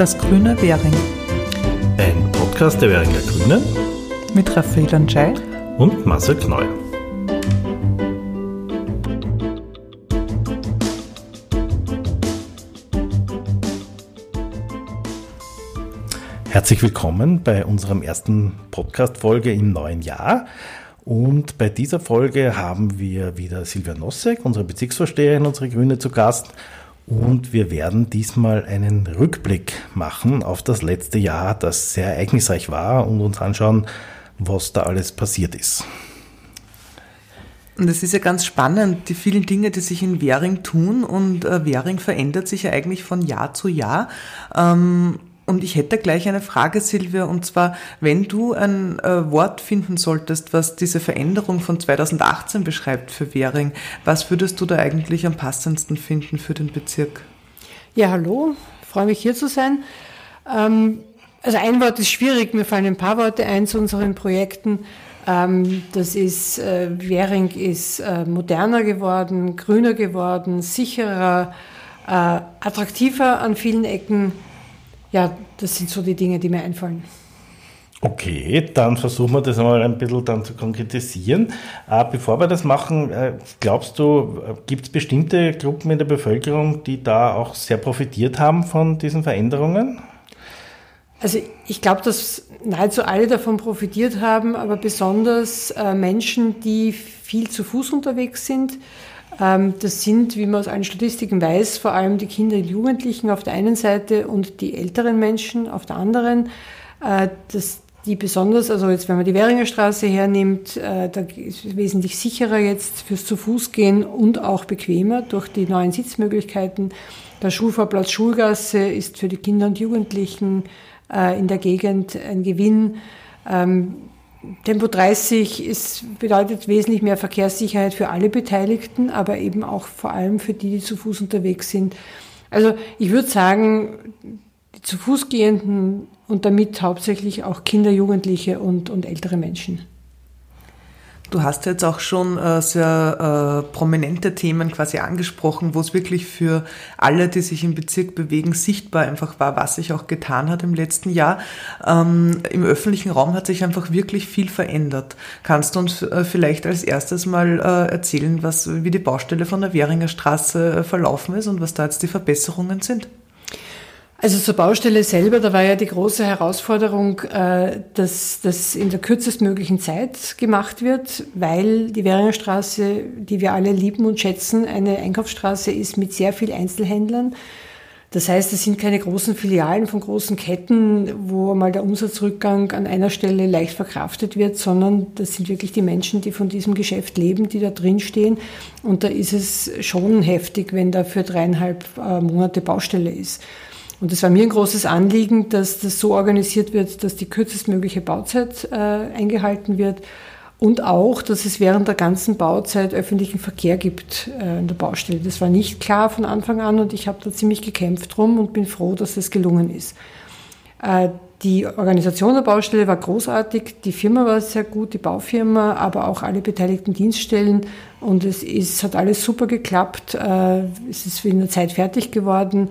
Das grüne Währing. Ein Podcast der Währinger Grünen mit Raphael Anschei und Marcel Kneu. Herzlich willkommen bei unserem ersten Podcast-Folge im neuen Jahr. Und bei dieser Folge haben wir wieder Silvia Nossek, unsere Bezirksvorsteherin, unsere Grüne, zu Gast. Und wir werden diesmal einen Rückblick machen auf das letzte Jahr, das sehr ereignisreich war und uns anschauen, was da alles passiert ist. Und es ist ja ganz spannend, die vielen Dinge, die sich in Währing tun. Und äh, Währing verändert sich ja eigentlich von Jahr zu Jahr. Ähm, und ich hätte gleich eine Frage, Silvia, und zwar, wenn du ein äh, Wort finden solltest, was diese Veränderung von 2018 beschreibt für Währing, was würdest du da eigentlich am passendsten finden für den Bezirk? Ja, hallo, freue mich hier zu sein. Ähm, also ein Wort ist schwierig, mir fallen ein paar Worte ein zu unseren Projekten. Ähm, das ist, äh, Währing ist äh, moderner geworden, grüner geworden, sicherer, äh, attraktiver an vielen Ecken ja, das sind so die Dinge, die mir einfallen. Okay, dann versuchen wir das einmal ein bisschen dann zu konkretisieren. Äh, bevor wir das machen, äh, glaubst du, äh, gibt es bestimmte Gruppen in der Bevölkerung, die da auch sehr profitiert haben von diesen Veränderungen? Also ich glaube, dass nahezu alle davon profitiert haben, aber besonders Menschen, die viel zu Fuß unterwegs sind, das sind, wie man aus allen Statistiken weiß, vor allem die Kinder und Jugendlichen auf der einen Seite und die älteren Menschen auf der anderen. Äh, das, die besonders, also jetzt wenn man die Währinger Straße hernimmt, äh, da ist es wesentlich sicherer jetzt fürs zu Fuß gehen und auch bequemer durch die neuen Sitzmöglichkeiten. Der Schulfahrplatz Schulgasse ist für die Kinder und Jugendlichen äh, in der Gegend ein Gewinn. Tempo 30 ist, bedeutet wesentlich mehr Verkehrssicherheit für alle Beteiligten, aber eben auch vor allem für die, die zu Fuß unterwegs sind. Also ich würde sagen, die zu Fuß gehenden und damit hauptsächlich auch Kinder, Jugendliche und, und ältere Menschen. Du hast jetzt auch schon äh, sehr äh, prominente Themen quasi angesprochen, wo es wirklich für alle, die sich im Bezirk bewegen, sichtbar einfach war, was sich auch getan hat im letzten Jahr. Ähm, Im öffentlichen Raum hat sich einfach wirklich viel verändert. Kannst du uns äh, vielleicht als erstes mal äh, erzählen, was, wie die Baustelle von der Währinger Straße verlaufen ist und was da jetzt die Verbesserungen sind? Also zur Baustelle selber, da war ja die große Herausforderung, äh, dass das in der kürzestmöglichen Zeit gemacht wird, weil die Währinger Straße, die wir alle lieben und schätzen, eine Einkaufsstraße ist mit sehr viel Einzelhändlern. Das heißt, es sind keine großen Filialen von großen Ketten, wo mal der Umsatzrückgang an einer Stelle leicht verkraftet wird, sondern das sind wirklich die Menschen, die von diesem Geschäft leben, die da drin stehen. Und da ist es schon heftig, wenn da für dreieinhalb äh, Monate Baustelle ist. Und es war mir ein großes Anliegen, dass das so organisiert wird, dass die kürzestmögliche Bauzeit äh, eingehalten wird und auch, dass es während der ganzen Bauzeit öffentlichen Verkehr gibt äh, an der Baustelle. Das war nicht klar von Anfang an und ich habe da ziemlich gekämpft drum und bin froh, dass das gelungen ist. Äh, die Organisation der Baustelle war großartig, die Firma war sehr gut, die Baufirma, aber auch alle beteiligten Dienststellen und es ist, hat alles super geklappt. Äh, es ist in der Zeit fertig geworden.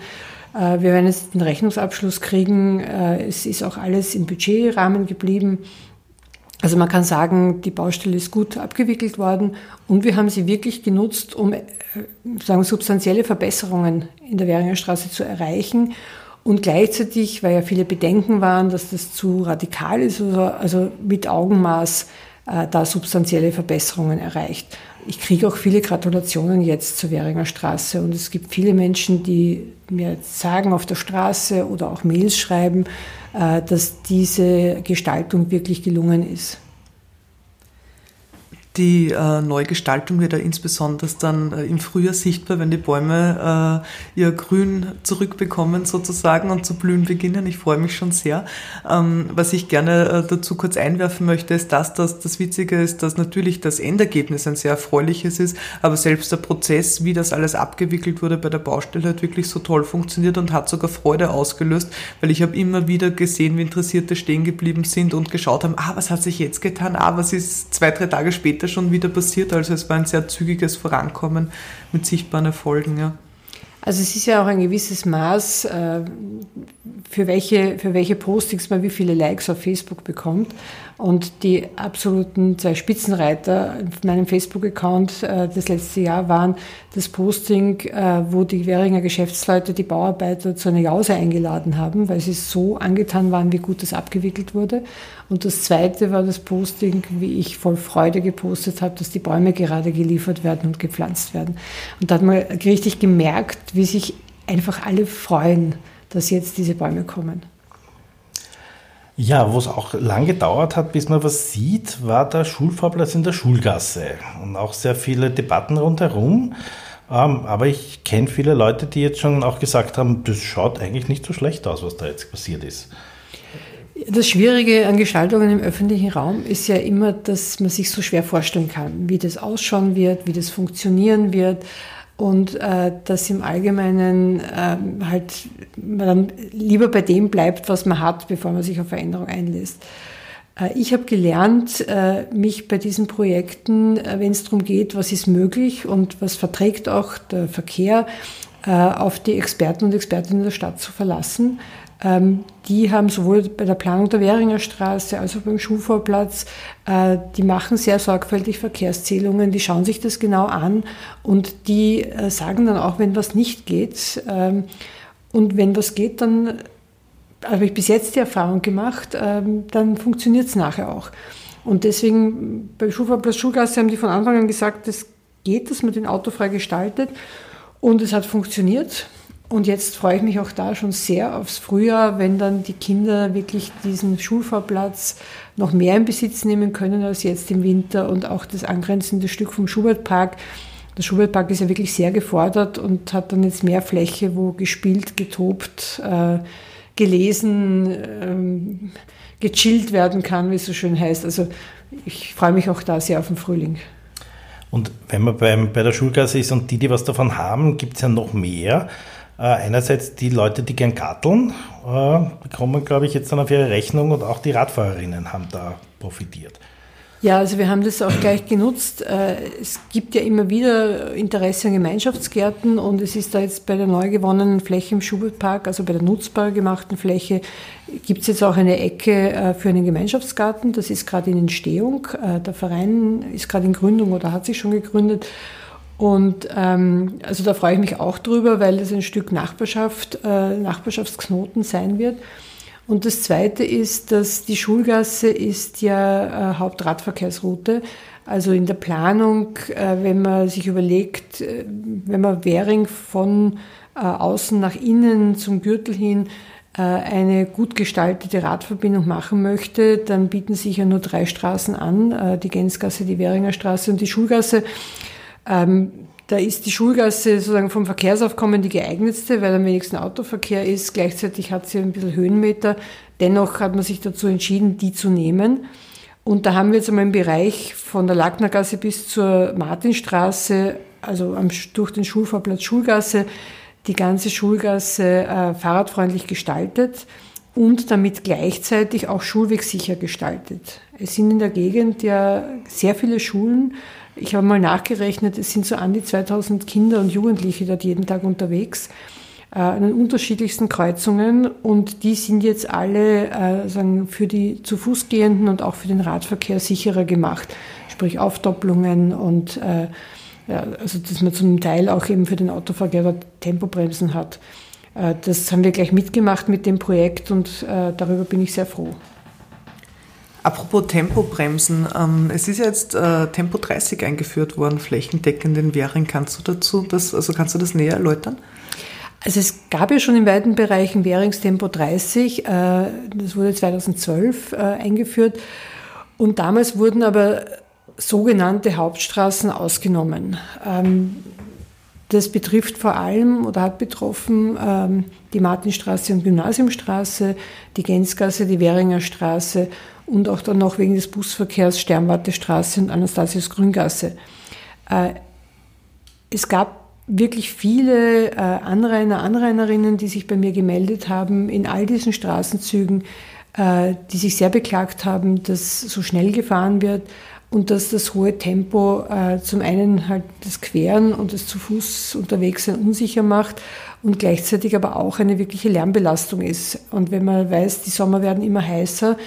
Äh, wir werden jetzt den Rechnungsabschluss kriegen. Äh, es ist auch alles im Budgetrahmen geblieben. Also man kann sagen, die Baustelle ist gut abgewickelt worden und wir haben sie wirklich genutzt, um äh, sagen, substanzielle Verbesserungen in der Währinger Straße zu erreichen. Und gleichzeitig, weil ja viele Bedenken waren, dass das zu radikal ist, also, also mit Augenmaß da substanzielle Verbesserungen erreicht. Ich kriege auch viele Gratulationen jetzt zur Währinger Straße und es gibt viele Menschen, die mir sagen auf der Straße oder auch Mails schreiben, äh, dass diese Gestaltung wirklich gelungen ist. Die äh, Neugestaltung wird ja insbesondere dann äh, im Frühjahr sichtbar, wenn die Bäume äh, ihr Grün zurückbekommen sozusagen und zu blühen beginnen. Ich freue mich schon sehr. Ähm, was ich gerne äh, dazu kurz einwerfen möchte, ist das, dass das Witzige ist, dass natürlich das Endergebnis ein sehr erfreuliches ist, aber selbst der Prozess, wie das alles abgewickelt wurde bei der Baustelle, hat wirklich so toll funktioniert und hat sogar Freude ausgelöst, weil ich habe immer wieder gesehen, wie Interessierte stehen geblieben sind und geschaut haben, ah, was hat sich jetzt getan, ah, was ist zwei, drei Tage später später schon wieder passiert. Also es war ein sehr zügiges Vorankommen mit sichtbaren Erfolgen. Ja. Also es ist ja auch ein gewisses Maß, äh, für welche, für welche Postings man wie viele Likes auf Facebook bekommt. Und die absoluten zwei Spitzenreiter auf meinem Facebook-Account äh, das letzte Jahr waren das Posting, äh, wo die Währinger Geschäftsleute die Bauarbeiter zu einer Jause eingeladen haben, weil sie so angetan waren, wie gut das abgewickelt wurde. Und das zweite war das Posting, wie ich voll Freude gepostet habe, dass die Bäume gerade geliefert werden und gepflanzt werden. Und da hat man richtig gemerkt, wie sich einfach alle freuen, dass jetzt diese Bäume kommen. Ja, wo es auch lange gedauert hat, bis man was sieht, war der Schulfahrplatz in der Schulgasse und auch sehr viele Debatten rundherum. Ähm, aber ich kenne viele Leute, die jetzt schon auch gesagt haben, das schaut eigentlich nicht so schlecht aus, was da jetzt passiert ist. Das Schwierige an Gestaltungen im öffentlichen Raum ist ja immer, dass man sich so schwer vorstellen kann, wie das ausschauen wird, wie das funktionieren wird und äh, dass im Allgemeinen äh, halt man dann lieber bei dem bleibt, was man hat, bevor man sich auf Veränderung einlässt. Äh, ich habe gelernt, äh, mich bei diesen Projekten, äh, wenn es darum geht, was ist möglich und was verträgt auch der Verkehr, äh, auf die Experten und Expertinnen der Stadt zu verlassen die haben sowohl bei der Planung der Währinger Straße als auch beim Schulvorplatz, äh, die machen sehr sorgfältig Verkehrszählungen, die schauen sich das genau an und die äh, sagen dann auch, wenn was nicht geht. Ähm, und wenn was geht, dann habe ich bis jetzt die Erfahrung gemacht, ähm, dann funktioniert es nachher auch. Und deswegen beim Schulvorplatz Schulgasse haben die von Anfang an gesagt, es geht, dass man den autofrei gestaltet. Und es hat funktioniert. Und jetzt freue ich mich auch da schon sehr aufs Frühjahr, wenn dann die Kinder wirklich diesen Schulfahrplatz noch mehr in Besitz nehmen können als jetzt im Winter und auch das angrenzende Stück vom Schubertpark. Der Schubertpark ist ja wirklich sehr gefordert und hat dann jetzt mehr Fläche, wo gespielt, getobt, äh, gelesen, ähm, gechillt werden kann, wie es so schön heißt. Also ich freue mich auch da sehr auf den Frühling. Und wenn man beim, bei der Schulgasse ist und die, die was davon haben, gibt es ja noch mehr. Äh, einerseits die Leute, die gern garteln, äh, bekommen, glaube ich, jetzt dann auf ihre Rechnung und auch die Radfahrerinnen haben da profitiert. Ja, also wir haben das auch gleich genutzt. Äh, es gibt ja immer wieder Interesse an Gemeinschaftsgärten und es ist da jetzt bei der neu gewonnenen Fläche im Schubertpark, also bei der nutzbar gemachten Fläche, gibt es jetzt auch eine Ecke für einen Gemeinschaftsgarten. Das ist gerade in Entstehung. Der Verein ist gerade in Gründung oder hat sich schon gegründet. Und ähm, also da freue ich mich auch drüber, weil es ein Stück Nachbarschaft, äh, Nachbarschaftsknoten sein wird. Und das Zweite ist, dass die Schulgasse ist ja äh, Hauptradverkehrsroute. Also in der Planung, äh, wenn man sich überlegt, äh, wenn man Währing von äh, außen nach innen zum Gürtel hin äh, eine gut gestaltete Radverbindung machen möchte, dann bieten sich ja nur drei Straßen an, äh, die Gänzgasse, die Währinger Straße und die Schulgasse. Ähm, da ist die Schulgasse sozusagen vom Verkehrsaufkommen die geeignetste, weil am wenigsten Autoverkehr ist. Gleichzeitig hat sie ein bisschen Höhenmeter. Dennoch hat man sich dazu entschieden, die zu nehmen. Und da haben wir jetzt einmal im Bereich von der Lacknergasse bis zur Martinstraße, also am, durch den Schulvorplatz Schulgasse, die ganze Schulgasse äh, fahrradfreundlich gestaltet und damit gleichzeitig auch schulwegsicher gestaltet. Es sind in der Gegend ja sehr viele Schulen, ich habe mal nachgerechnet, es sind so an die 2000 Kinder und Jugendliche dort jeden Tag unterwegs äh, an den unterschiedlichsten Kreuzungen und die sind jetzt alle äh, sagen, für die zu Fuß gehenden und auch für den Radverkehr sicherer gemacht, sprich Aufdopplungen und äh, ja, also dass man zum Teil auch eben für den Autoverkehr Tempobremsen hat. Äh, das haben wir gleich mitgemacht mit dem Projekt und äh, darüber bin ich sehr froh. Apropos Tempobremsen, ähm, es ist ja jetzt äh, Tempo 30 eingeführt worden, flächendeckend in Währing. Kannst du dazu das, also kannst du das näher erläutern? Also es gab ja schon in weiten Bereichen Währingstempo 30, äh, das wurde 2012 äh, eingeführt und damals wurden aber sogenannte Hauptstraßen ausgenommen. Ähm, das betrifft vor allem oder hat betroffen ähm, die Martinstraße und Gymnasiumstraße, die Gänzgasse, die Währinger Straße und auch dann noch wegen des Busverkehrs Sternwartestraße und Anastasius Grüngasse. Äh, es gab wirklich viele äh, Anrainer, Anrainerinnen, die sich bei mir gemeldet haben in all diesen Straßenzügen, äh, die sich sehr beklagt haben, dass so schnell gefahren wird und dass das hohe Tempo zum einen halt das Queren und das zu Fuß unterwegs sein unsicher macht und gleichzeitig aber auch eine wirkliche Lärmbelastung ist. Und wenn man weiß, die Sommer werden immer heißer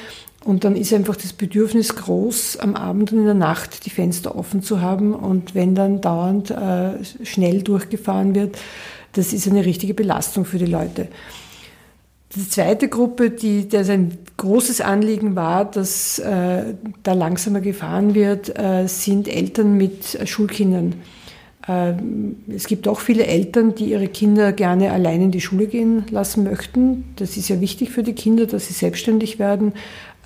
und dann ist einfach das Bedürfnis groß, am Abend und in der Nacht die Fenster offen zu haben und wenn dann dauernd äh, schnell durchgefahren wird, das ist eine richtige Belastung für die Leute. Die zweite Gruppe, die, der sein großes Anliegen war, dass äh, da langsamer gefahren wird, äh, sind Eltern mit Schulkindern. Äh, es gibt auch viele Eltern, die ihre Kinder gerne allein in die Schule gehen lassen möchten. Das ist ja wichtig für die Kinder, dass sie selbstständig werden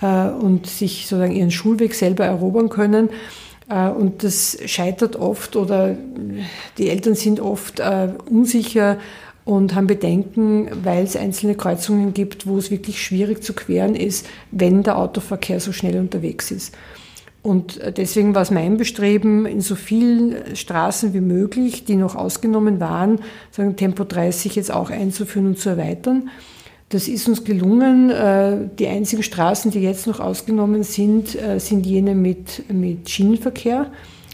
und sich sozusagen ihren Schulweg selber erobern können. Äh, und das scheitert oft oder die Eltern sind oft äh, unsicher, und haben Bedenken, weil es einzelne Kreuzungen gibt, wo es wirklich schwierig zu queren ist, wenn der Autoverkehr so schnell unterwegs ist. Und äh, deswegen war es mein Bestreben, in so vielen Straßen wie möglich, die noch ausgenommen waren, sagen Tempo 30 jetzt auch einzuführen und zu erweitern. Das ist uns gelungen. Äh, die einzigen Straßen, die jetzt noch ausgenommen sind, äh, sind jene mit, mit Schienenverkehr,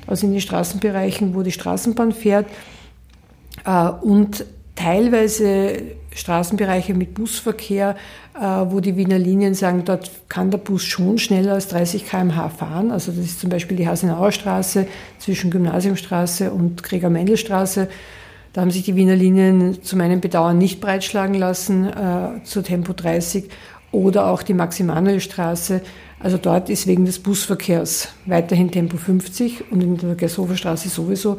also in den Straßenbereichen, wo die Straßenbahn fährt. Und teilweise Straßenbereiche mit Busverkehr, äh, wo die Wiener Linien sagen, dort kann der Bus schon schneller als 30 km/h fahren. Also das ist zum Beispiel die Hasenauer Straße zwischen Gymnasiumstraße und Gregor-Mendel-Straße. Da haben sich die Wiener Linien zu meinem Bedauern nicht breitschlagen lassen äh, zu Tempo 30 oder auch die Maximanuelstraße. Also dort ist wegen des Busverkehrs weiterhin Tempo 50 und in der Gersofer Straße sowieso.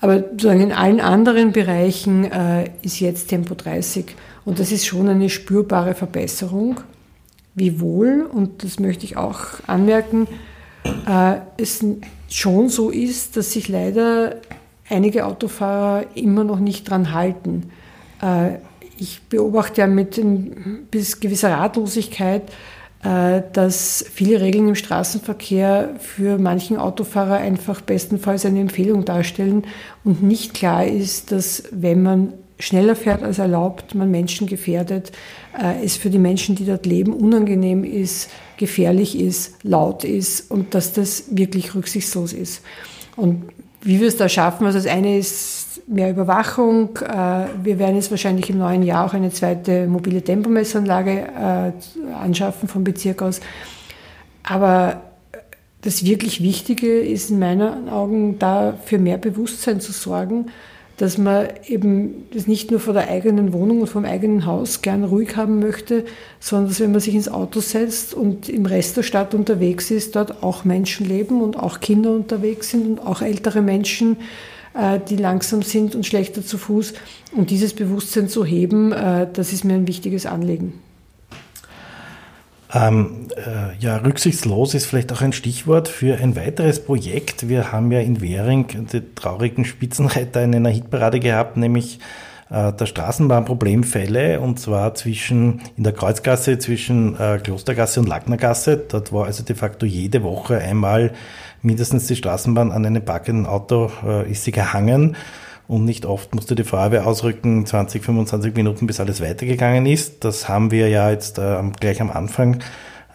Aber sozusagen in allen anderen Bereichen äh, ist jetzt Tempo 30 und das ist schon eine spürbare Verbesserung. Wiewohl, und das möchte ich auch anmerken, äh, es schon so ist, dass sich leider einige Autofahrer immer noch nicht dran halten. Äh, ich beobachte ja mit bis gewisser Ratlosigkeit, äh, dass viele Regeln im Straßenverkehr für manchen Autofahrer einfach bestenfalls eine Empfehlung darstellen und nicht klar ist, dass wenn man schneller fährt als erlaubt, man Menschen gefährdet, äh, es für die Menschen, die dort leben, unangenehm ist, gefährlich ist, laut ist und dass das wirklich rücksichtslos ist. Und wie wir es da schaffen, also das eine ist mehr Überwachung. Äh, wir werden jetzt wahrscheinlich im neuen Jahr auch eine zweite mobile Tempomessanlage äh, anschaffen vom Bezirk aus. Aber das wirklich Wichtige ist in meinen Augen, da für mehr Bewusstsein zu sorgen, dass man eben das nicht nur vor der eigenen Wohnung und vom eigenen Haus gern ruhig haben möchte, sondern dass wenn man sich ins Auto setzt und im Rest der Stadt unterwegs ist, dort auch Menschen leben und auch Kinder unterwegs sind und auch ältere Menschen, äh, die langsam sind und schlechter zu Fuß. Und dieses Bewusstsein zu heben, äh, das ist mir ein wichtiges Anliegen. Ähm, äh, ja, rücksichtslos ist vielleicht auch ein Stichwort für ein weiteres Projekt. Wir haben ja in Währing die traurigen Spitzenreiter in einer Hitparade gehabt, nämlich äh, der Straßenbahnproblemfälle und zwar zwischen in der Kreuzgasse zwischen äh, Klostergasse und Lacknergasse. Dort war also de facto jede Woche einmal mindestens die Straßenbahn an einem parkenden Auto äh, ist sie gehangen und nicht oft musste die Feuerwehr ausrücken, 20, 25 Minuten, bis alles weitergegangen ist. Das haben wir ja jetzt äh, gleich am Anfang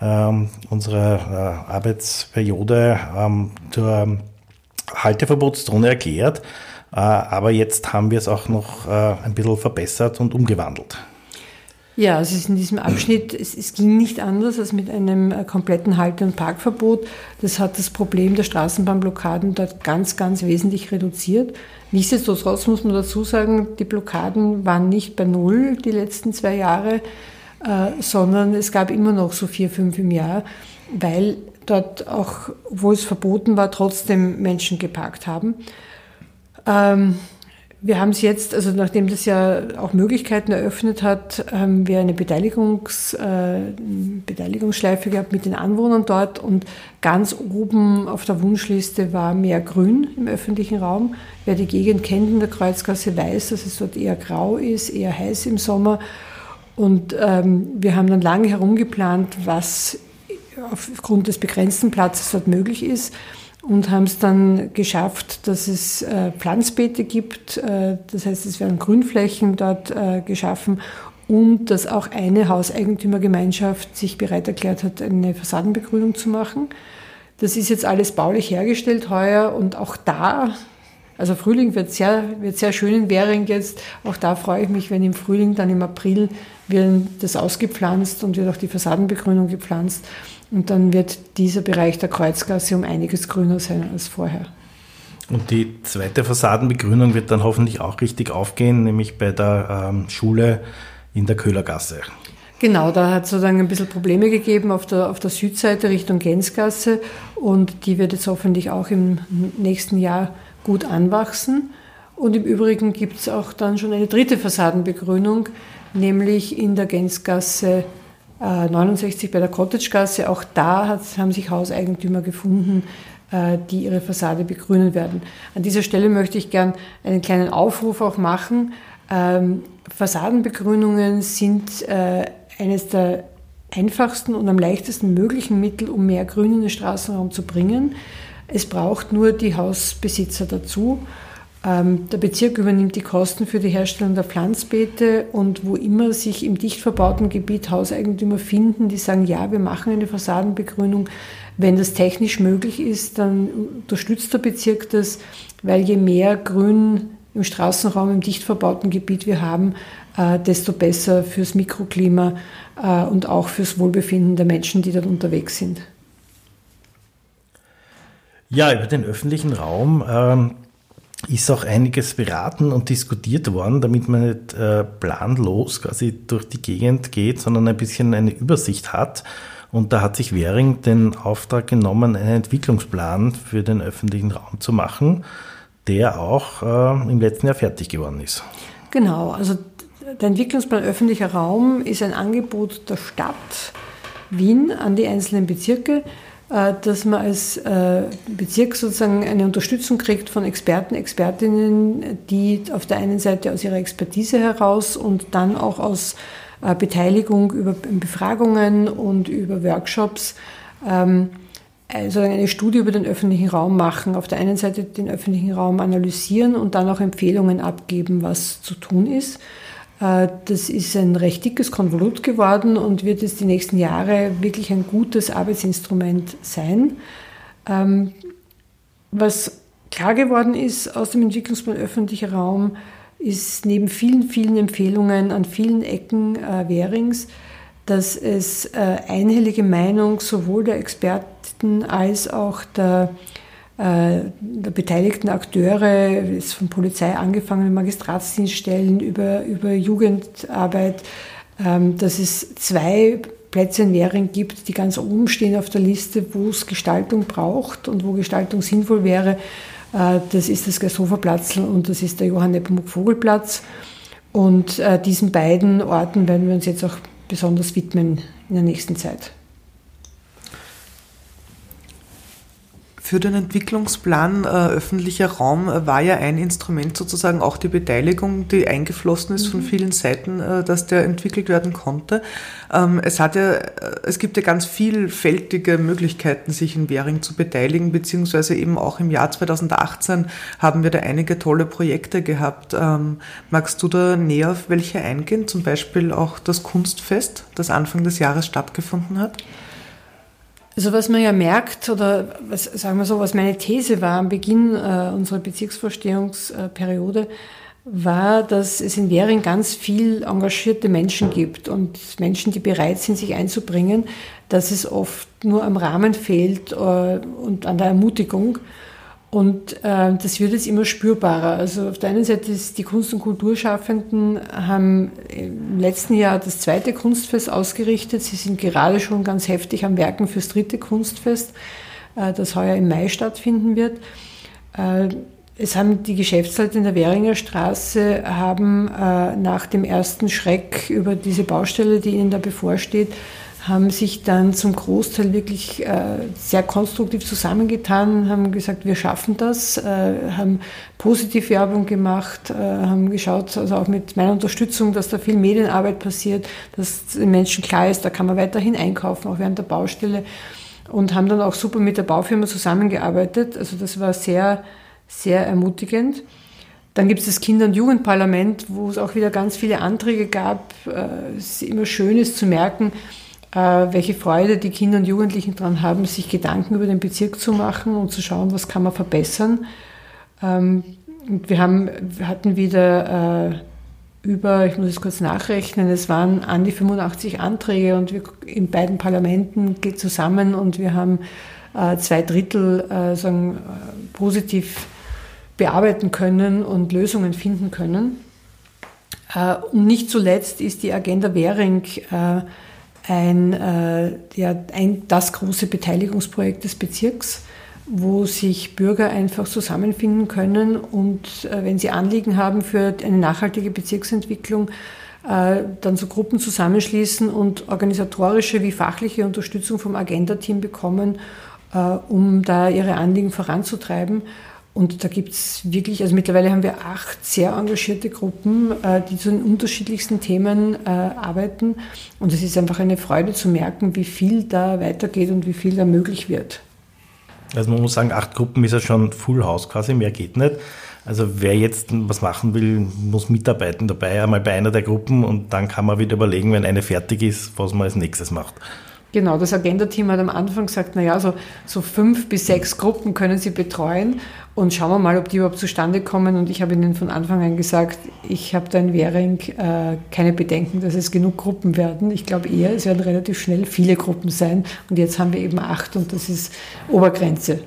ähm, unserer äh, Arbeitsperiode ähm, zur Halteverbotszone erklärt. Äh, aber jetzt haben wir es auch noch äh, ein bisschen verbessert und umgewandelt. Ja, es ist in diesem Abschnitt, es, es, ging nicht anders als mit einem äh, kompletten Halte- und Parkverbot. Das hat das Problem der Straßenbahnblockaden dort ganz, ganz wesentlich reduziert. Nichtsdestotrotz muss man dazu sagen, die Blockaden waren nicht bei Null die letzten zwei Jahre, äh, sondern es gab immer noch so vier, fünf im Jahr, weil dort auch, wo es verboten war, trotzdem Menschen geparkt haben. Ähm, wir haben es jetzt, also nachdem das ja auch Möglichkeiten eröffnet hat, haben wir eine Beteiligungs, äh, Beteiligungsschleife gehabt mit den Anwohnern dort und ganz oben auf der Wunschliste war mehr Grün im öffentlichen Raum. Wer die Gegend kennt in der Kreuzgasse weiß, dass es dort eher grau ist, eher heiß im Sommer. Und ähm, wir haben dann lange herumgeplant, was aufgrund des begrenzten Platzes dort möglich ist und haben es dann geschafft, dass es äh, Pflanzbeete gibt. Äh, das heißt, es werden Grünflächen dort äh, geschaffen und dass auch eine Hauseigentümergemeinschaft sich bereit erklärt hat, eine Fassadenbegrünung zu machen. Das ist jetzt alles baulich hergestellt heuer und auch da, also Frühling wird sehr, wird sehr schön in Währing jetzt. Auch da freue ich mich, wenn im Frühling, dann im April, wird das ausgepflanzt und wird auch die Fassadenbegrünung gepflanzt. Und dann wird dieser Bereich der Kreuzgasse um einiges grüner sein als vorher. Und die zweite Fassadenbegrünung wird dann hoffentlich auch richtig aufgehen, nämlich bei der ähm, Schule in der Köhlergasse. Genau, da hat es sozusagen ein bisschen Probleme gegeben auf der, auf der Südseite Richtung Gänzgasse und die wird jetzt hoffentlich auch im nächsten Jahr gut anwachsen. Und im Übrigen gibt es auch dann schon eine dritte Fassadenbegrünung, nämlich in der Gänzgasse äh, 69 bei der Cottagegasse. Auch da hat, haben sich Hauseigentümer gefunden, äh, die ihre Fassade begrünen werden. An dieser Stelle möchte ich gern einen kleinen Aufruf auch machen. Ähm, Fassadenbegrünungen sind äh, eines der einfachsten und am leichtesten möglichen Mittel, um mehr Grün in den Straßenraum zu bringen. Es braucht nur die Hausbesitzer dazu. Ähm, der Bezirk übernimmt die Kosten für die Herstellung der Pflanzbeete und wo immer sich im dicht verbauten Gebiet Hauseigentümer finden, die sagen, ja, wir machen eine Fassadenbegrünung. Wenn das technisch möglich ist, dann unterstützt der Bezirk das, weil je mehr Grün im Straßenraum, im dicht verbauten Gebiet wir haben, äh, desto besser fürs Mikroklima äh, und auch fürs Wohlbefinden der Menschen, die dort unterwegs sind. Ja, über den öffentlichen Raum ähm, ist auch einiges beraten und diskutiert worden, damit man nicht äh, planlos quasi durch die Gegend geht, sondern ein bisschen eine Übersicht hat. Und da hat sich Währing den Auftrag genommen, einen Entwicklungsplan für den öffentlichen Raum zu machen der auch äh, im letzten Jahr fertig geworden ist. Genau, also der Entwicklungsplan öffentlicher Raum ist ein Angebot der Stadt Wien an die einzelnen Bezirke, dass man als äh, Bezirk sozusagen eine Unterstützung kriegt von Experten, Expertinnen, die auf der einen Seite aus ihrer Expertise heraus und dann auch aus äh, Beteiligung über Befragungen und über Workshops ähm, also eine Studie über den öffentlichen Raum machen. Auf der einen Seite den öffentlichen Raum analysieren und dann auch Empfehlungen abgeben, was zu tun ist. Äh, das ist ein recht dickes Konvolut geworden und wird es die nächsten Jahre wirklich ein gutes Arbeitsinstrument sein. Ähm, was klar geworden ist aus dem Entwicklungsplan öffentlicher Raum, ist neben vielen, vielen Empfehlungen an vielen Ecken äh, Währings, dass es äh, einhellige Meinung sowohl der Experten als auch der, der beteiligten Akteure, ist von Polizei angefangen, Magistratsdienststellen über, über Jugendarbeit, ähm, dass es zwei Plätze in Währing gibt, die ganz oben stehen auf der Liste, wo es Gestaltung braucht und wo Gestaltung sinnvoll wäre. Äh, das ist das Gershofer und das ist der Johann Nepomuk-Vogelplatz. Und äh, diesen beiden Orten werden wir uns jetzt auch besonders widmen in der nächsten Zeit. Für den Entwicklungsplan äh, öffentlicher Raum äh, war ja ein Instrument sozusagen auch die Beteiligung, die eingeflossen ist mhm. von vielen Seiten, äh, dass der entwickelt werden konnte. Ähm, es hat ja, äh, es gibt ja ganz vielfältige Möglichkeiten, sich in Währing zu beteiligen, beziehungsweise eben auch im Jahr 2018 haben wir da einige tolle Projekte gehabt. Ähm, magst du da näher auf welche eingehen? Zum Beispiel auch das Kunstfest, das Anfang des Jahres stattgefunden hat? Also was man ja merkt, oder was, sagen wir so, was meine These war am Beginn äh, unserer Bezirksvorstehungsperiode, war, dass es in Währing ganz viel engagierte Menschen gibt und Menschen, die bereit sind, sich einzubringen, dass es oft nur am Rahmen fehlt äh, und an der Ermutigung. Und äh, das wird jetzt immer spürbarer. Also auf der einen Seite ist die Kunst- und Kulturschaffenden haben im letzten Jahr das zweite Kunstfest ausgerichtet. Sie sind gerade schon ganz heftig am Werken fürs dritte Kunstfest, äh, das heuer im Mai stattfinden wird. Äh, es haben die Geschäftsleute in der Währinger Straße haben äh, nach dem ersten Schreck über diese Baustelle, die ihnen da bevorsteht, haben sich dann zum Großteil wirklich äh, sehr konstruktiv zusammengetan, haben gesagt, wir schaffen das, äh, haben positiv Werbung gemacht, äh, haben geschaut, also auch mit meiner Unterstützung, dass da viel Medienarbeit passiert, dass den Menschen klar ist, da kann man weiterhin einkaufen, auch während der Baustelle und haben dann auch super mit der Baufirma zusammengearbeitet. Also das war sehr, sehr ermutigend. Dann gibt es das Kinder- und Jugendparlament, wo es auch wieder ganz viele Anträge gab. Es ist immer schön ist zu merken, welche Freude die Kinder und Jugendlichen daran haben, sich Gedanken über den Bezirk zu machen und zu schauen, was kann man verbessern. Ähm, wir, haben, wir hatten wieder über, ich muss es kurz nachrechnen, es waren an die 85 Anträge und wir in beiden Parlamenten zusammen und wir haben äh, zwei Drittel äh, sagen, äh, positiv bearbeiten können und Lösungen finden können. Äh, und nicht zuletzt ist die Agenda Währing äh, ein, äh, ja, ein, das große Beteiligungsprojekt des Bezirks wo sich Bürger einfach zusammenfinden können und äh, wenn sie Anliegen haben für eine nachhaltige Bezirksentwicklung, äh, dann so Gruppen zusammenschließen und organisatorische wie fachliche Unterstützung vom Agenda-Team bekommen, äh, um da ihre Anliegen voranzutreiben. Und da gibt es wirklich, also mittlerweile haben wir acht sehr engagierte Gruppen, äh, die zu den unterschiedlichsten Themen äh, arbeiten. Und es ist einfach eine Freude zu merken, wie viel da weitergeht und wie viel da möglich wird. Also man muss sagen, acht Gruppen ist ja schon Full House quasi, mehr geht nicht. Also wer jetzt was machen will, muss mitarbeiten dabei, einmal bei einer der Gruppen und dann kann man wieder überlegen, wenn eine fertig ist, was man als nächstes macht. Genau, das Agenda-Team hat am Anfang gesagt, naja, so, so fünf bis sechs Gruppen können sie betreuen und schauen wir mal, ob die überhaupt zustande kommen. Und ich habe ihnen von Anfang an gesagt, ich habe da in Währing äh, keine Bedenken, dass es genug Gruppen werden. Ich glaube eher, es werden relativ schnell viele Gruppen sein. Und jetzt haben wir eben acht und das ist Obergrenze.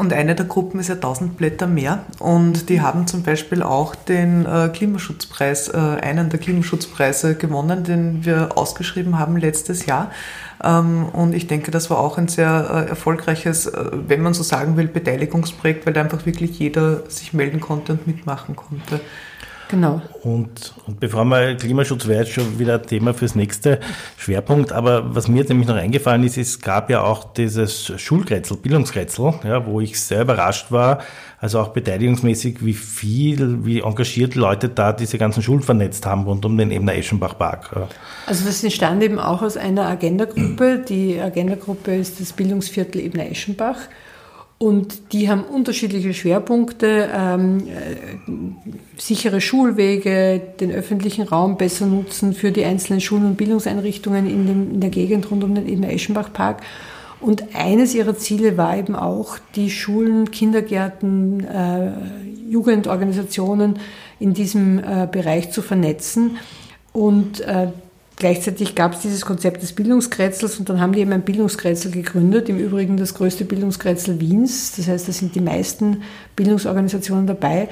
Und eine der Gruppen ist ja 1000 Blätter mehr und die haben zum Beispiel auch den äh, Klimaschutzpreis, äh, einen der Klimaschutzpreise gewonnen, den wir ausgeschrieben haben letztes Jahr. Ähm, und ich denke, das war auch ein sehr äh, erfolgreiches, wenn man so sagen will, Beteiligungsprojekt, weil einfach wirklich jeder sich melden konnte und mitmachen konnte. Genau. Und, und bevor wir Klimaschutz wäre jetzt schon wieder ein Thema fürs nächste Schwerpunkt. Aber was mir jetzt nämlich noch eingefallen ist, es gab ja auch dieses Schulkretzel, Bildungskretzel, ja, wo ich sehr überrascht war, also auch beteiligungsmäßig, wie viel, wie engagiert Leute da diese ganzen Schulen vernetzt haben rund um den Ebener Eschenbach Park. Also das entstand eben auch aus einer Agenda-Gruppe. Die Agenda-Gruppe ist das Bildungsviertel Ebener Eschenbach. Und die haben unterschiedliche Schwerpunkte, ähm, äh, sichere Schulwege, den öffentlichen Raum besser nutzen für die einzelnen Schulen und Bildungseinrichtungen in, dem, in der Gegend rund um den Ebener Eschenbach Park. Und eines ihrer Ziele war eben auch, die Schulen, Kindergärten, äh, Jugendorganisationen in diesem äh, Bereich zu vernetzen. Und äh, Gleichzeitig gab es dieses Konzept des Bildungskretzels und dann haben die eben ein Bildungskretzel gegründet, im Übrigen das größte Bildungskretzel Wiens. Das heißt, da sind die meisten Bildungsorganisationen dabei.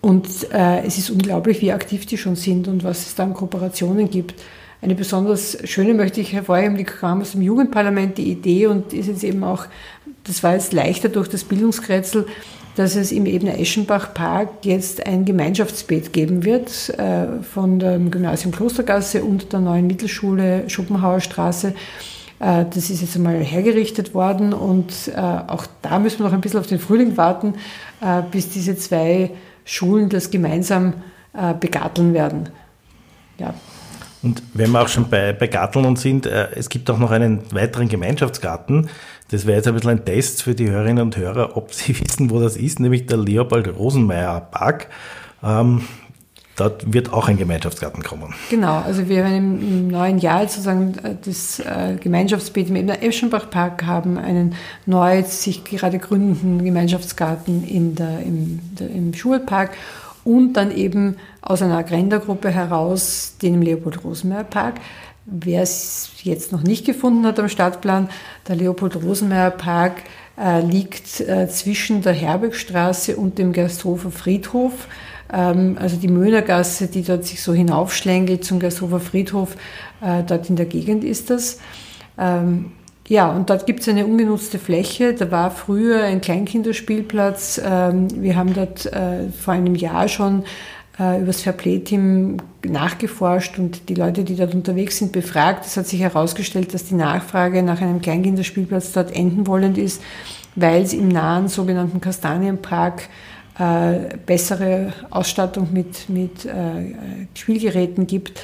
Und äh, es ist unglaublich, wie aktiv die schon sind und was es da an Kooperationen gibt. Eine besonders schöne möchte ich hervorheben, die kam aus dem Jugendparlament, die Idee und ist jetzt eben auch, das war jetzt leichter durch das Bildungskretzel, dass es im Ebener Eschenbach Park jetzt ein Gemeinschaftsbett geben wird äh, von dem Gymnasium Klostergasse und der neuen Mittelschule Schopenhauer Straße. Äh, das ist jetzt einmal hergerichtet worden und äh, auch da müssen wir noch ein bisschen auf den Frühling warten, bis diese zwei Schulen das gemeinsam begatteln werden. Ja. Und wenn wir auch schon bei, bei Garteln sind, äh, es gibt auch noch einen weiteren Gemeinschaftsgarten, das wäre jetzt ein bisschen ein Test für die Hörerinnen und Hörer, ob sie wissen, wo das ist, nämlich der Leopold Rosenmeier Park. Ähm, dort wird auch ein Gemeinschaftsgarten kommen. Genau, also wir werden im neuen Jahr sozusagen äh, das äh, Gemeinschaftsbeet im Eschenbach Park haben, einen neu sich gerade gründenden Gemeinschaftsgarten in der, im, der, im Schulpark und dann eben aus einer Agenda-Gruppe heraus den im Leopold Rosenmeier Park. Wer es jetzt noch nicht gefunden hat am Stadtplan, der Leopold-Rosenmeier Park äh, liegt äh, zwischen der Herbergstraße und dem Gersthofer Friedhof. Ähm, also die Möhnergasse, die dort sich so hinaufschlängelt zum Gersthofer Friedhof, äh, dort in der Gegend ist das. Ähm, ja, und dort gibt es eine ungenutzte Fläche. Da war früher ein Kleinkinderspielplatz. Ähm, wir haben dort äh, vor einem Jahr schon äh, über das Fairplay-Team nachgeforscht und die Leute, die dort unterwegs sind, befragt. Es hat sich herausgestellt, dass die Nachfrage nach einem Kleinkinderspielplatz dort enden wollend ist, weil es im nahen sogenannten Kastanienpark äh, bessere Ausstattung mit, mit äh, Spielgeräten gibt.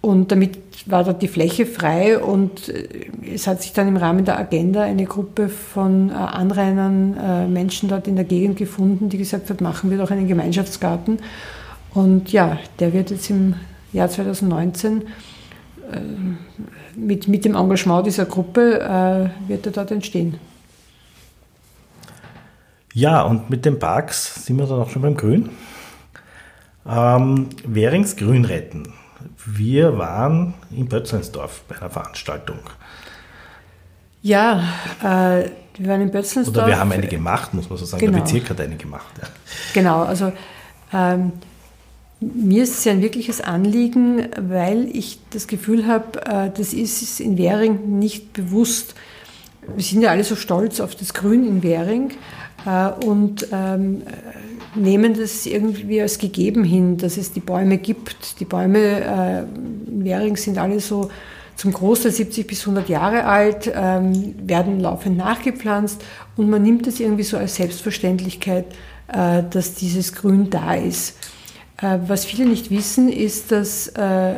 Und damit war dort die Fläche frei und äh, es hat sich dann im Rahmen der Agenda eine Gruppe von äh, Anrainern, äh, Menschen dort in der Gegend gefunden, die gesagt hat, machen wir doch einen Gemeinschaftsgarten. Und ja, der wird jetzt im Jahr 2019 mit, mit dem Engagement dieser Gruppe äh, wird er dort entstehen. Ja, und mit den Parks sind wir dann auch schon beim Grün. Ähm, Währings Grün retten. Wir waren in Bötzleinsdorf bei einer Veranstaltung. Ja, äh, wir waren in Bötzleinsdorf. Oder wir haben eine gemacht, muss man so sagen. Genau. Der Bezirk hat eine gemacht. Ja. Genau, also ähm, mir ist es ein wirkliches Anliegen, weil ich das Gefühl habe, äh, das ist in Währing nicht bewusst. Wir sind ja alle so stolz auf das Grün in Währing äh, und ähm, nehmen das irgendwie als gegeben hin, dass es die Bäume gibt. Die Bäume äh, in Währing sind alle so zum Großteil 70 bis 100 Jahre alt, ähm, werden laufend nachgepflanzt und man nimmt es irgendwie so als Selbstverständlichkeit, dass dieses Grün da ist. Äh, was viele nicht wissen, ist, dass äh,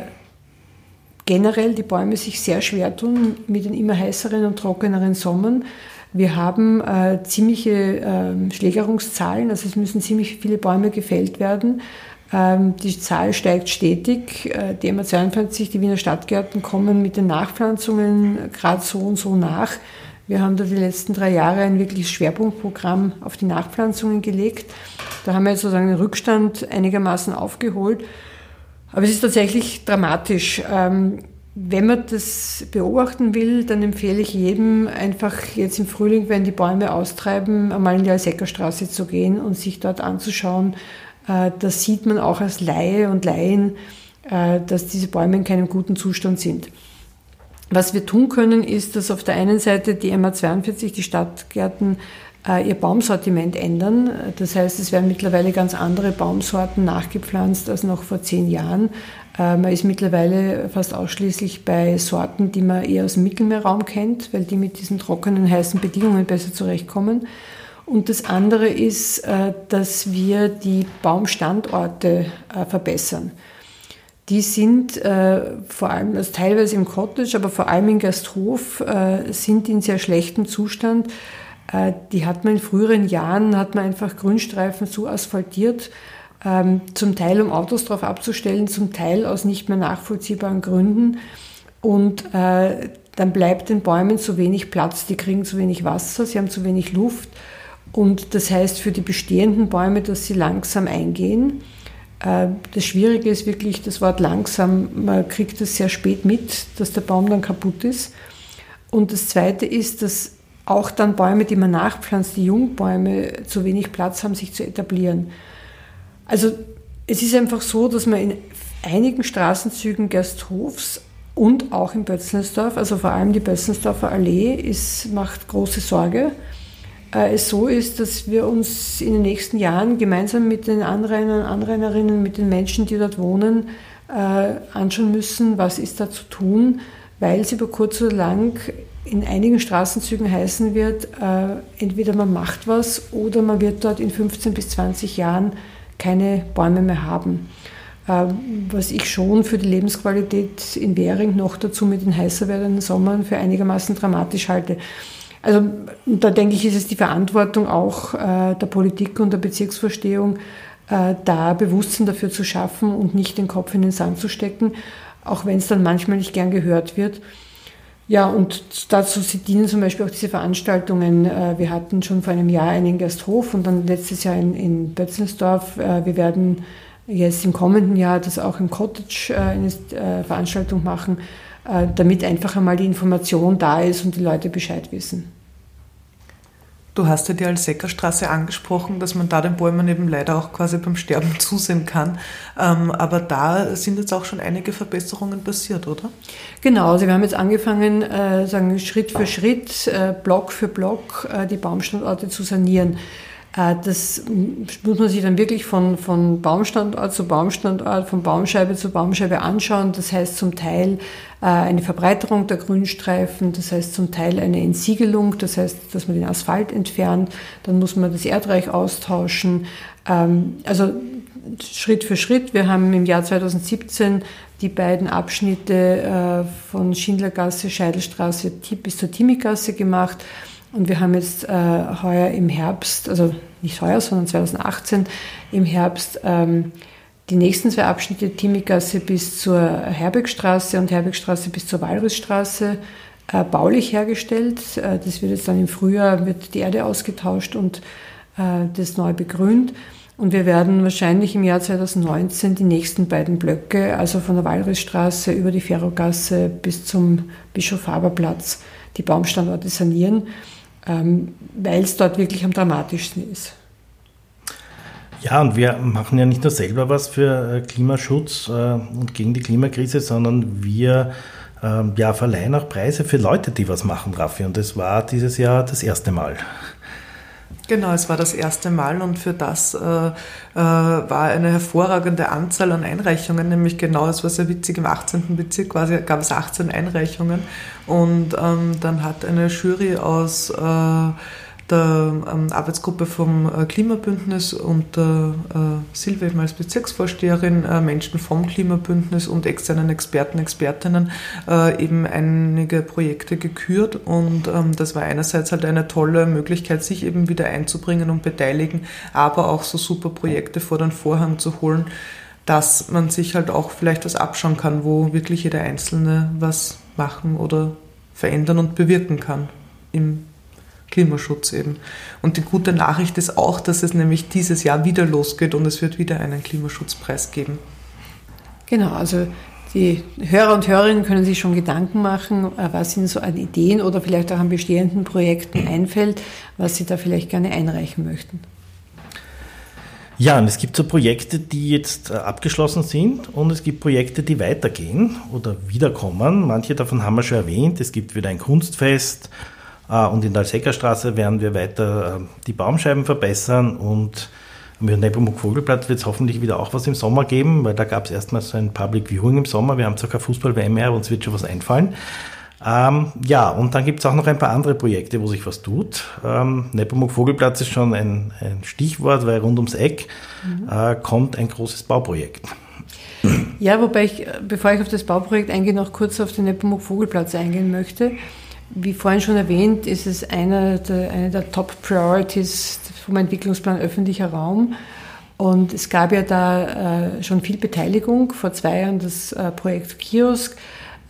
generell die Bäume sich sehr schwer tun mit den immer heißeren und trockeneren Sommern. Wir haben äh, ziemliche äh, Schlägerungszahlen, also es müssen ziemlich viele Bäume gefällt werden. Ähm, die Zahl steigt stetig. Äh, die MA52, die Wiener Stadtgärten kommen mit den Nachpflanzungen gerade so und so nach. Wir haben da die letzten drei Jahre ein wirkliches Schwerpunktprogramm auf die Nachpflanzungen gelegt. Da haben wir jetzt sozusagen den Rückstand einigermaßen aufgeholt. Aber es ist tatsächlich dramatisch. Ähm, wenn man das beobachten will, dann empfehle ich jedem einfach jetzt im Frühling, wenn die Bäume austreiben, einmal in die Alseckerstraße zu gehen und sich dort anzuschauen. Äh, da sieht man auch als Laie und Laien, äh, dass diese Bäume in keinem guten Zustand sind. Was wir tun können, ist, dass auf der einen Seite die MA42, die Stadtgärten, äh, ihr Baumsortiment ändern. Das heißt, es werden mittlerweile ganz andere Baumsorten nachgepflanzt als noch vor zehn Jahren. Äh, man ist mittlerweile fast ausschließlich bei Sorten, die man eher aus dem Mittelmeerraum kennt, weil die mit diesen trockenen, heißen Bedingungen besser zurechtkommen. Und das andere ist, äh, dass wir die Baumstandorte verbessern die sind äh, vor allem, also teilweise im Cottage, aber vor allem in Gasthof, äh, sind in sehr schlechtem Zustand. Äh, die hat man in früheren Jahren, hat man einfach Grünstreifen so asphaltiert, ähm, zum Teil um Autos drauf abzustellen, zum Teil aus nicht mehr nachvollziehbaren Gründen. Und äh, dann bleibt den Bäumen zu wenig Platz, die kriegen zu wenig Wasser, sie haben zu wenig Luft. Und das heißt für die bestehenden Bäume, dass sie langsam eingehen. Äh, das Schwierige ist wirklich das Wort langsam. Man kriegt es sehr spät mit, dass der Baum dann kaputt ist. Und das Zweite ist, dass auch dann Bäume, die man nachpflanzt, die Jungbäume, zu wenig Platz haben, sich zu etablieren. Also es ist einfach so, dass man in einigen Straßenzügen Gersthofs und auch in Bötzelsdorf, also vor allem die Bötzelsdorfer Allee, ist, macht große Sorge es so ist, dass wir uns in den nächsten Jahren gemeinsam mit den Anrainern, Anrainerinnen, mit den Menschen, die dort wohnen, äh, anschauen müssen, was ist da zu tun, weil es über kurz oder lang in einigen Straßenzügen heißen wird, äh, entweder man macht was oder man wird dort in 15 bis 20 Jahren keine Bäume mehr haben. Was ich schon für die Lebensqualität in Währing noch dazu mit den heißer werdenden Sommern für einigermaßen dramatisch halte. Also da denke ich, ist es die Verantwortung auch äh, der Politik und der Bezirksvorstehung, äh, da Bewusstsein dafür zu schaffen und nicht den Kopf in den Sand zu stecken, auch wenn es dann manchmal nicht gern gehört wird. Ja, und dazu dienen zum Beispiel auch diese Veranstaltungen. Äh, wir hatten schon vor einem Jahr einen Gasthof und dann letztes Jahr in, in Bötzelsdorf. Äh, wir werden jetzt im kommenden Jahr das auch im Cottage äh, eine Veranstaltung machen, damit einfach einmal die Information da ist und die Leute Bescheid wissen. Du hast ja die Alseckerstraße angesprochen, dass man da den Bäumen eben leider auch quasi beim Sterben zusehen kann. Ähm, aber da sind jetzt auch schon einige Verbesserungen passiert, oder? Genau, also wir haben jetzt angefangen, äh, sagen Schritt für Schritt, äh, Block für Block äh, die Baumstandorte zu sanieren. Äh, das muss man sich dann wirklich von, von Baumstandort zu Baumstandort, von Baumscheibe zu Baumscheibe anschauen. Das heißt zum Teil äh, eine Verbreiterung der Grünstreifen, das heißt zum Teil eine Entsiegelung, das heißt, dass man den Asphalt entfernt, dann muss man das Erdreich austauschen. Ähm, also Schritt für Schritt. Wir haben im Jahr 2017 die beiden Abschnitte äh, von Schindlergasse, Scheidelstraße bis zur Timigasse gemacht. Und wir haben jetzt äh, heuer im Herbst, also nicht heuer, sondern 2018 im Herbst, ähm, Die nächsten zwei Abschnitte, Timmigasse bis zur Herbergstraße und Herbergstraße bis zur Walrusstraße, äh, baulich hergestellt. Äh, das wird jetzt dann im Frühjahr, wird die Erde ausgetauscht und äh, das neu begrünt. Und wir werden wahrscheinlich im Jahr 2019 die nächsten beiden Blöcke, also von der Walrusstraße über die Ferrogasse bis zum Bischof-Haber-Platz, die Baumstandorte sanieren, weil es dort wirklich am dramatischsten ist. Ja, und wir machen ja nicht nur selber was für Klimaschutz und gegen die Klimakrise, sondern wir ähm, ja, verleihen auch Preise für Leute, die was machen, Raffi. Und das war dieses Jahr das erste Mal. Genau, es war das erste Mal und für das äh, äh, war eine hervorragende Anzahl an Einreichungen, nämlich genau, es war sehr witzig, im 18. Bezirk quasi gab es 18 Einreichungen und ähm, dann hat eine Jury aus äh, der ähm, Arbeitsgruppe vom äh, Klimabündnis und der äh, Silvia als Bezirksvorsteherin, äh, Menschen vom Klimabündnis und externen Experten, Expertinnen äh, eben einige Projekte gekürt. Und ähm, das war einerseits halt eine tolle Möglichkeit, sich eben wieder einzubringen und beteiligen, aber auch so super Projekte vor den Vorhang zu holen, dass man sich halt auch vielleicht was abschauen kann, wo wirklich jeder Einzelne was machen oder verändern und bewirken kann im Klimaschutz eben. Und die gute Nachricht ist auch, dass es nämlich dieses Jahr wieder losgeht und es wird wieder einen Klimaschutzpreis geben. Genau, also die Hörer und Hörerinnen können sich schon Gedanken machen, äh, was ihnen so an Ideen oder vielleicht auch an bestehenden Projekten einfällt, was sie da vielleicht gerne einreichen möchten. Ja, und es gibt so Projekte, die jetzt äh, abgeschlossen sind und es gibt Projekte, die weitergehen oder wiederkommen. Manche davon haben wir schon erwähnt. Es gibt wieder ein Kunstfest, und in der Alseckerstraße werden wir weiter ähm, die Baumscheiben verbessern und am Nepomuk Vogelplatz wird es hoffentlich wieder auch was im Sommer geben, weil da gab es erstmals so ein Public Viewing im Sommer. Wir haben zwar kein Fußball-WM mehr, aber uns wird schon was einfallen. Ähm, ja, und dann gibt es auch noch ein paar andere Projekte, wo sich was tut. Ähm, Nepomuk Vogelplatz ist schon ein, ein, Stichwort, weil rund ums Eck mhm. äh, kommt ein großes Bauprojekt. Ja, wobei ich, bevor ich auf das Bauprojekt eingehe, noch kurz auf den Nepomuk Vogelplatz eingehen möchte. Wie vorhin schon erwähnt, ist es eine der, eine der Top Priorities vom Entwicklungsplan öffentlicher Raum. Und es gab ja da äh, schon viel Beteiligung. Vor zwei Jahren das äh, Projekt Kiosk.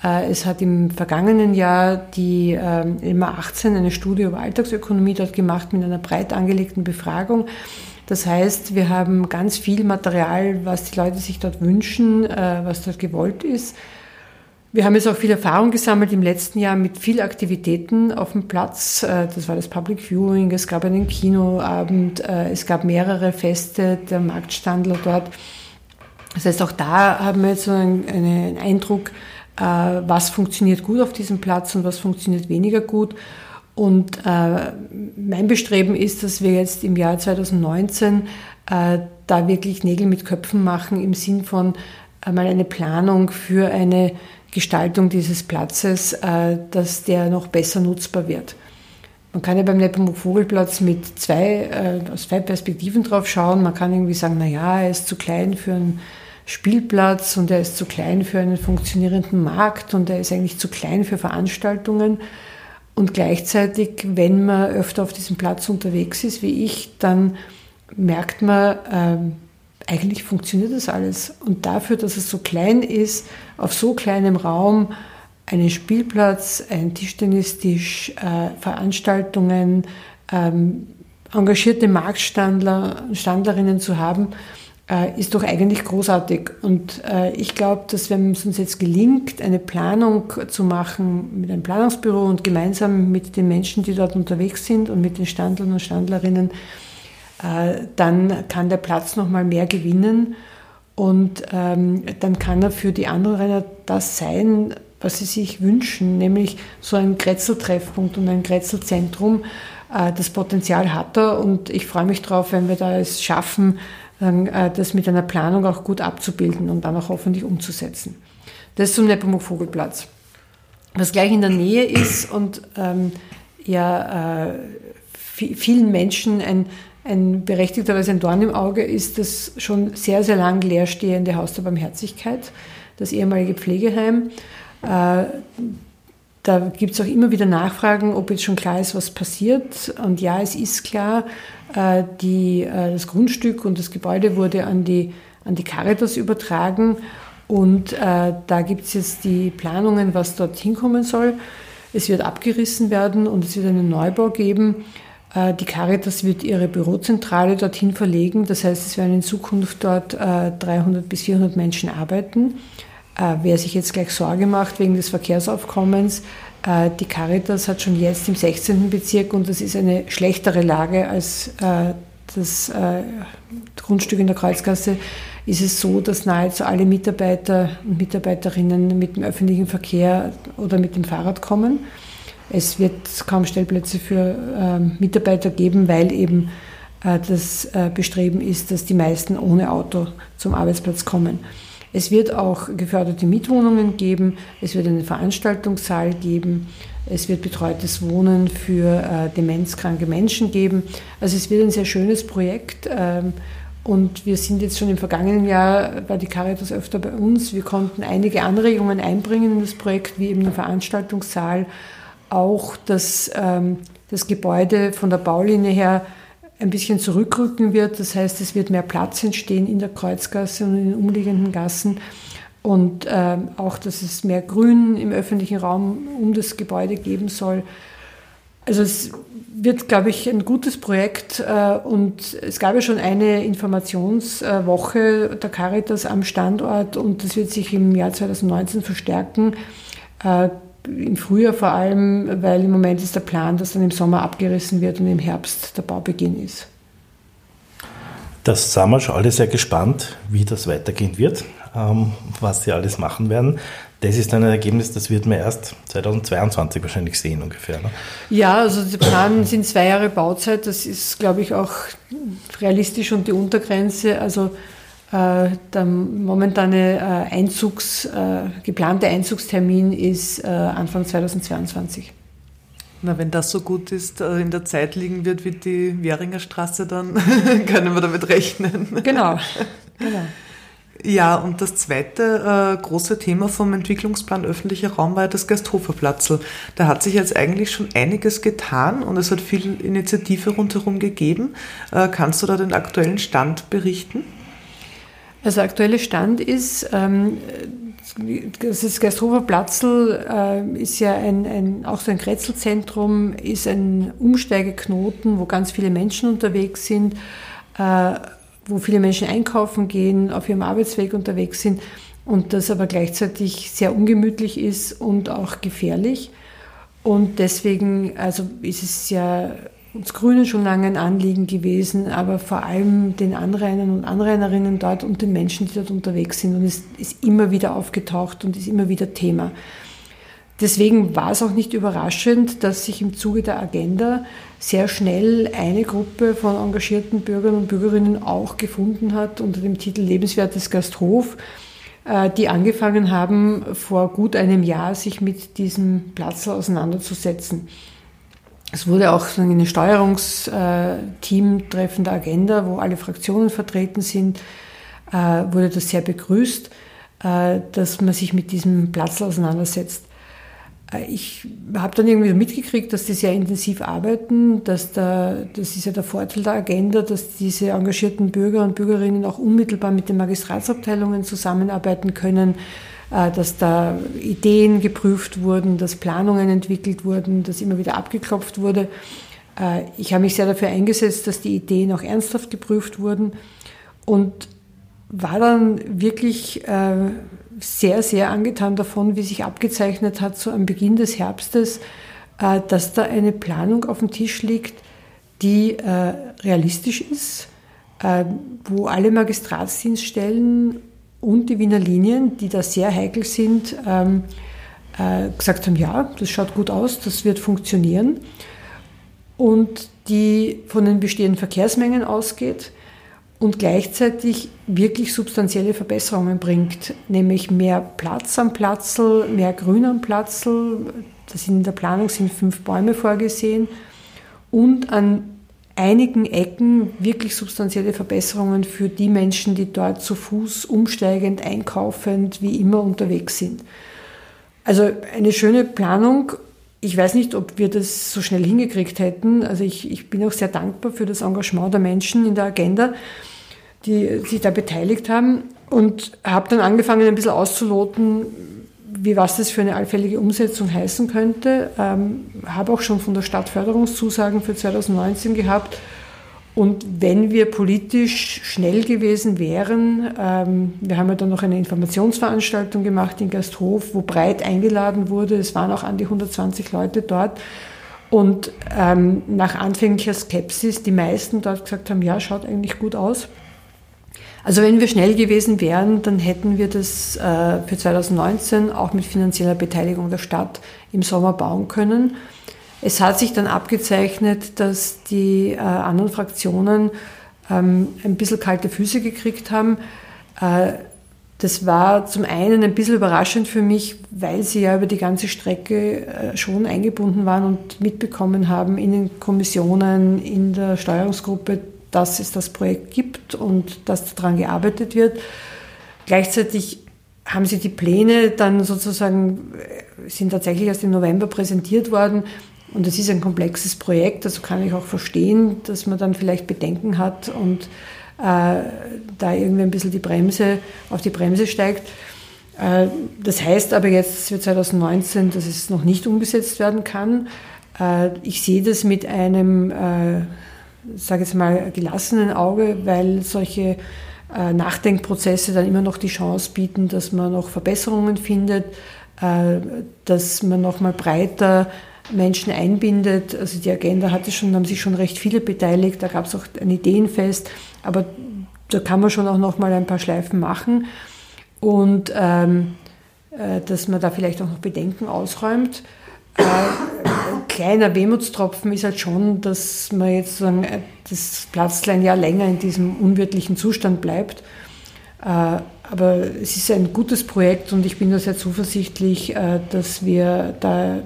Äh, es hat im vergangenen Jahr die äh, immer 18 eine Studie über Alltagsökonomie dort gemacht mit einer breit angelegten Befragung. Das heißt, wir haben ganz viel Material, was die Leute sich dort wünschen, äh, was dort gewollt ist. Wir haben jetzt auch viel Erfahrung gesammelt im letzten Jahr mit viel Aktivitäten auf dem Platz. Äh, das war das Public Viewing, es gab einen Kinoabend, äh, es gab mehrere Feste der Marktstandler dort. Das heißt, auch da haben wir jetzt so einen, einen Eindruck, äh, was funktioniert gut auf diesem Platz und was funktioniert weniger gut. Und mein Bestreben ist, dass wir jetzt im Jahr 2019 da wirklich Nägel mit Köpfen machen im Sinn von mal eine Planung für eine Gestaltung dieses Platzes, äh, dass der noch besser nutzbar wird. Man kann ja beim Nepomuk Vogelplatz mit zwei, äh, aus zwei Perspektiven drauf schauen. Man kann irgendwie sagen, na ja, er ist zu klein für einen Spielplatz und er ist zu klein für einen funktionierenden Markt und er ist eigentlich zu klein für Veranstaltungen. Und gleichzeitig, wenn man öfter auf diesem Platz unterwegs ist, wie ich, dann merkt man, ähm, eigentlich funktioniert das alles. Und dafür, dass es so klein ist, auf so kleinem Raum, einen Spielplatz, einen Tischtennistisch, äh, Veranstaltungen, ähm, engagierte Marktstandler, Standlerinnen zu haben, äh, ist doch eigentlich großartig. Und äh, ich glaube, dass wenn es uns jetzt gelingt, eine Planung zu machen mit einem Planungsbüro und gemeinsam mit den Menschen, die dort unterwegs sind und mit den Standlern und Standlerinnen, äh, dann kann der Platz noch mal mehr gewinnen und ähm, dann kann er für die Anrainer das sein, was sie sich wünschen, nämlich so ein Grätzeltreffpunkt und ein Grätzelzentrum. Äh, das Potenzial hat er und ich freue mich darauf, wenn wir da es schaffen, dann, äh, das mit einer Planung auch gut abzubilden und dann auch hoffentlich umzusetzen. Das zum Nepomuk Vogelplatz. Was gleich in der Nähe ist und ähm, ja äh, vielen Menschen ein ein berechtigterweise ein Dorn im Auge ist das schon sehr, sehr lang leerstehende Haus der Barmherzigkeit, das ehemalige Pflegeheim. Äh, da gibt es auch immer wieder Nachfragen, ob jetzt schon klar ist, was passiert. Und ja, es ist klar, äh, die, äh, das Grundstück und das Gebäude wurde an die, an die Caritas übertragen. Und da gibt es jetzt die Planungen, was dort hinkommen soll. Es wird abgerissen werden und es wird einen Neubau geben. Äh, die Caritas wird ihre Bürozentrale dorthin verlegen. Das heißt, es werden in Zukunft dort 300 bis 400 Menschen arbeiten. Äh, wer sich jetzt gleich Sorge macht wegen des Verkehrsaufkommens, äh, die Caritas hat schon jetzt im 16. Bezirk und das ist eine schlechtere Lage als äh, das Grundstück in der Kreuzgasse, ist es so, dass nahezu alle Mitarbeiter und Mitarbeiterinnen mit dem öffentlichen Verkehr oder mit dem Fahrrad kommen. Es wird kaum Stellplätze für Mitarbeiter geben, weil eben das Bestreben ist, dass die meisten ohne Auto zum Arbeitsplatz kommen. Es wird auch geförderte Mietwohnungen geben, es wird einen Veranstaltungssaal geben, es wird betreutes Wohnen für äh, demenzkranke Menschen geben. Also es wird ein sehr schönes Projekt. Ähm, und wir sind jetzt schon im vergangenen Jahr, war die Caritas öfter bei uns. Wir konnten einige Anregungen einbringen in das Projekt, wie eben den Veranstaltungssaal, auch das, ähm, das Gebäude von der Baulinie her ein bisschen zurückrücken wird. Das heißt, es wird mehr Platz entstehen in der Kreuzgasse und in den umliegenden Gassen. Und äh, auch, dass es mehr Grün im öffentlichen Raum um das Gebäude geben soll. Also es wird, glaube ich, ein gutes Projekt. Äh, und es gab ja schon eine Informationswoche der Caritas am Standort und das wird sich im Jahr 2019 verstärken. Äh, im Frühjahr vor allem, weil im Moment ist der Plan, dass dann im Sommer abgerissen wird und im Herbst der Baubeginn ist. Das sind wir schon alle sehr gespannt, wie das weitergehen wird, ähm, was sie alles machen werden. Das ist ein Ergebnis, das wird man erst 2022 wahrscheinlich sehen ungefähr. Ne? Ja, also der Plan sind zwei Jahre Bauzeit. Das ist, glaube ich, auch realistisch und die Untergrenze. Also der momentane äh, Einzugs, äh, geplante Einzugstermin ist Anfang 2022. Na, wenn das so gut ist, in der Zeit liegen wird wie die Währinger Straße, dann können wir damit rechnen. Genau, genau. Ja, und das zweite äh, große Thema vom Entwicklungsplan öffentlicher Raum war ja das Gersthofer-Platzl. Da hat sich jetzt eigentlich schon einiges getan und es hat viel Initiative rundherum gegeben. Äh, kannst du da den aktuellen Stand berichten? Also der aktuelle Stand ist, ähm, das Gerstrofer Platzl äh, ist ja ein, ein, auch so ein Kretzelzentrum, ist ein Umsteigeknoten, wo ganz viele Menschen unterwegs sind, äh, wo viele Menschen einkaufen gehen, auf ihrem Arbeitsweg unterwegs sind und das aber gleichzeitig sehr ungemütlich ist und auch gefährlich. Und deswegen, also ist es ja uns Grünen schon lange ein Anliegen gewesen, aber vor allem den Anrainern und Anrainerinnen dort und den Menschen, die dort unterwegs sind. Und es ist immer wieder aufgetaucht und ist immer wieder Thema. Deswegen war es auch nicht überraschend, dass sich im Zuge der Agenda sehr schnell eine Gruppe von engagierten Bürgern und Bürgerinnen auch gefunden hat unter dem Titel Lebenswertes Gasthof, äh, die angefangen haben, vor gut einem Jahr sich mit diesem Platz auseinanderzusetzen. Es wurde auch ein Steuerungsteam-Treffen der Agenda, wo alle Fraktionen vertreten sind, äh, wurde das sehr begrüßt, äh, dass man sich mit diesem Platz auseinandersetzt. Äh, ich habe dann irgendwie mitgekriegt, dass die sehr intensiv arbeiten, dass da, das ist ja der Vorteil der Agenda, dass diese engagierten Bürger und Bürgerinnen auch unmittelbar mit den Magistratsabteilungen zusammenarbeiten können, äh, dass da Ideen geprüft wurden, dass Planungen entwickelt wurden, dass immer wieder abgeklopft wurde. Äh, ich habe mich sehr dafür eingesetzt, dass die Ideen auch ernsthaft geprüft wurden und war dann wirklich äh, sehr, sehr angetan davon, wie sich abgezeichnet hat, so am Beginn des Herbstes, dass da eine Planung auf dem Tisch liegt, die realistisch ist, wo alle Magistratsdienststellen und die Wiener Linien, die da sehr heikel sind, ähm, äh, gesagt haben, ja, das schaut gut aus, das wird funktionieren. Und die von den bestehenden Verkehrsmengen ausgeht und gleichzeitig wirklich substanzielle Verbesserungen bringt, nämlich mehr Platz am Platzl, mehr Grün am Platzl, das in der Planung sind fünf Bäume vorgesehen und an einigen Ecken wirklich substanzielle Verbesserungen für die Menschen, die dort zu Fuß umsteigend, einkaufend, wie immer unterwegs sind. Also eine schöne Planung. Ich weiß nicht, ob wir das so schnell hingekriegt hätten. Also ich, ich bin auch sehr dankbar für das Engagement der Menschen in der Agenda, die sich da beteiligt haben und habe dann angefangen, ein bisschen auszuloten, wie was das für eine allfällige Umsetzung heißen könnte. Ähm, habe auch schon von der Stadt Förderungszusagen für 2019 gehabt. Und wenn wir politisch schnell gewesen wären, ähm, wir haben ja dann noch eine Informationsveranstaltung gemacht in Gasthof, wo breit eingeladen wurde. Es waren auch an die 120 Leute dort. Und ähm, nach anfänglicher Skepsis die meisten dort gesagt haben, ja, schaut eigentlich gut aus. Also wenn wir schnell gewesen wären, dann hätten wir das äh, für 2019 auch mit finanzieller Beteiligung der Stadt im Sommer bauen können. Es hat sich dann abgezeichnet, dass die äh, anderen Fraktionen ähm, ein bisschen kalte Füße gekriegt haben. Äh, das war zum einen ein bisschen überraschend für mich, weil sie ja über die ganze Strecke schon eingebunden waren und mitbekommen haben in den Kommissionen, in der Steuerungsgruppe, dass es das Projekt gibt und dass daran gearbeitet wird. Gleichzeitig haben sie die Pläne dann sozusagen, äh, sind tatsächlich erst im November präsentiert worden. Und es ist ein komplexes Projekt, also kann ich auch verstehen, dass man dann vielleicht Bedenken hat und äh, da irgendwie ein bisschen die Bremse, auf die Bremse steigt. Äh, das heißt aber jetzt für 2019, dass es noch nicht umgesetzt werden kann. Äh, ich sehe das mit einem äh, sage jetzt mal, gelassenen Auge, weil solche äh, Nachdenkprozesse dann immer noch die Chance bieten, dass man noch Verbesserungen findet, äh, dass man noch mal breiter Menschen einbindet. Also die Agenda hatte schon, haben sich schon recht viele beteiligt, da gab es auch ein Ideenfest, aber da kann man schon auch noch mal ein paar Schleifen machen und ähm, äh, dass man da vielleicht auch noch Bedenken ausräumt. Äh, ein kleiner Wehmutstropfen ist halt schon, dass man jetzt sagen, äh, das Platzl ein Jahr länger in diesem unwirtlichen Zustand bleibt. Äh, aber es ist ein gutes Projekt und ich bin da sehr zuversichtlich, dass wir da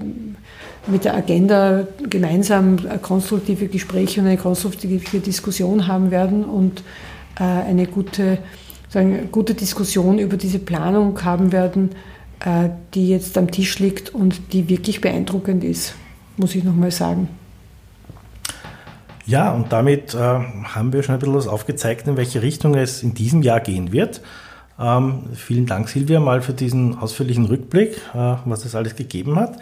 mit der Agenda gemeinsam konstruktive Gespräche und eine konstruktive Diskussion haben werden und eine gute, sagen, gute Diskussion über diese Planung haben werden, äh, die jetzt am Tisch liegt und die wirklich beeindruckend ist, muss ich nochmal sagen. Ja, und damit äh, haben wir schon ein bisschen was aufgezeigt, in welche Richtung es in diesem Jahr gehen wird. Ähm, vielen Dank, Silvia, mal für diesen ausführlichen Rückblick, äh, was es alles gegeben hat.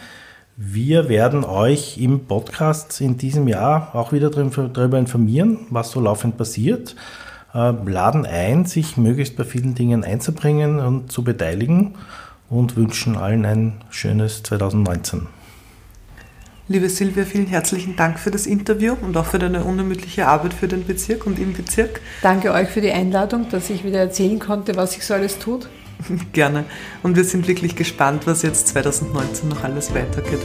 Wir werden euch im Podcast in diesem Jahr auch wieder darüber informieren, was so laufend passiert. Äh, laden ein, sich möglichst bei vielen Dingen einzubringen und zu beteiligen und wünschen allen ein schönes 2019. Liebe Silvia, vielen herzlichen Dank für das Interview und auch für deine unermüdliche Arbeit für den Bezirk und im Bezirk. Danke euch für die Einladung, dass ich wieder erzählen konnte, was sich so alles tut. Gerne. Und wir sind wirklich gespannt, was jetzt 2019 noch alles weitergeht.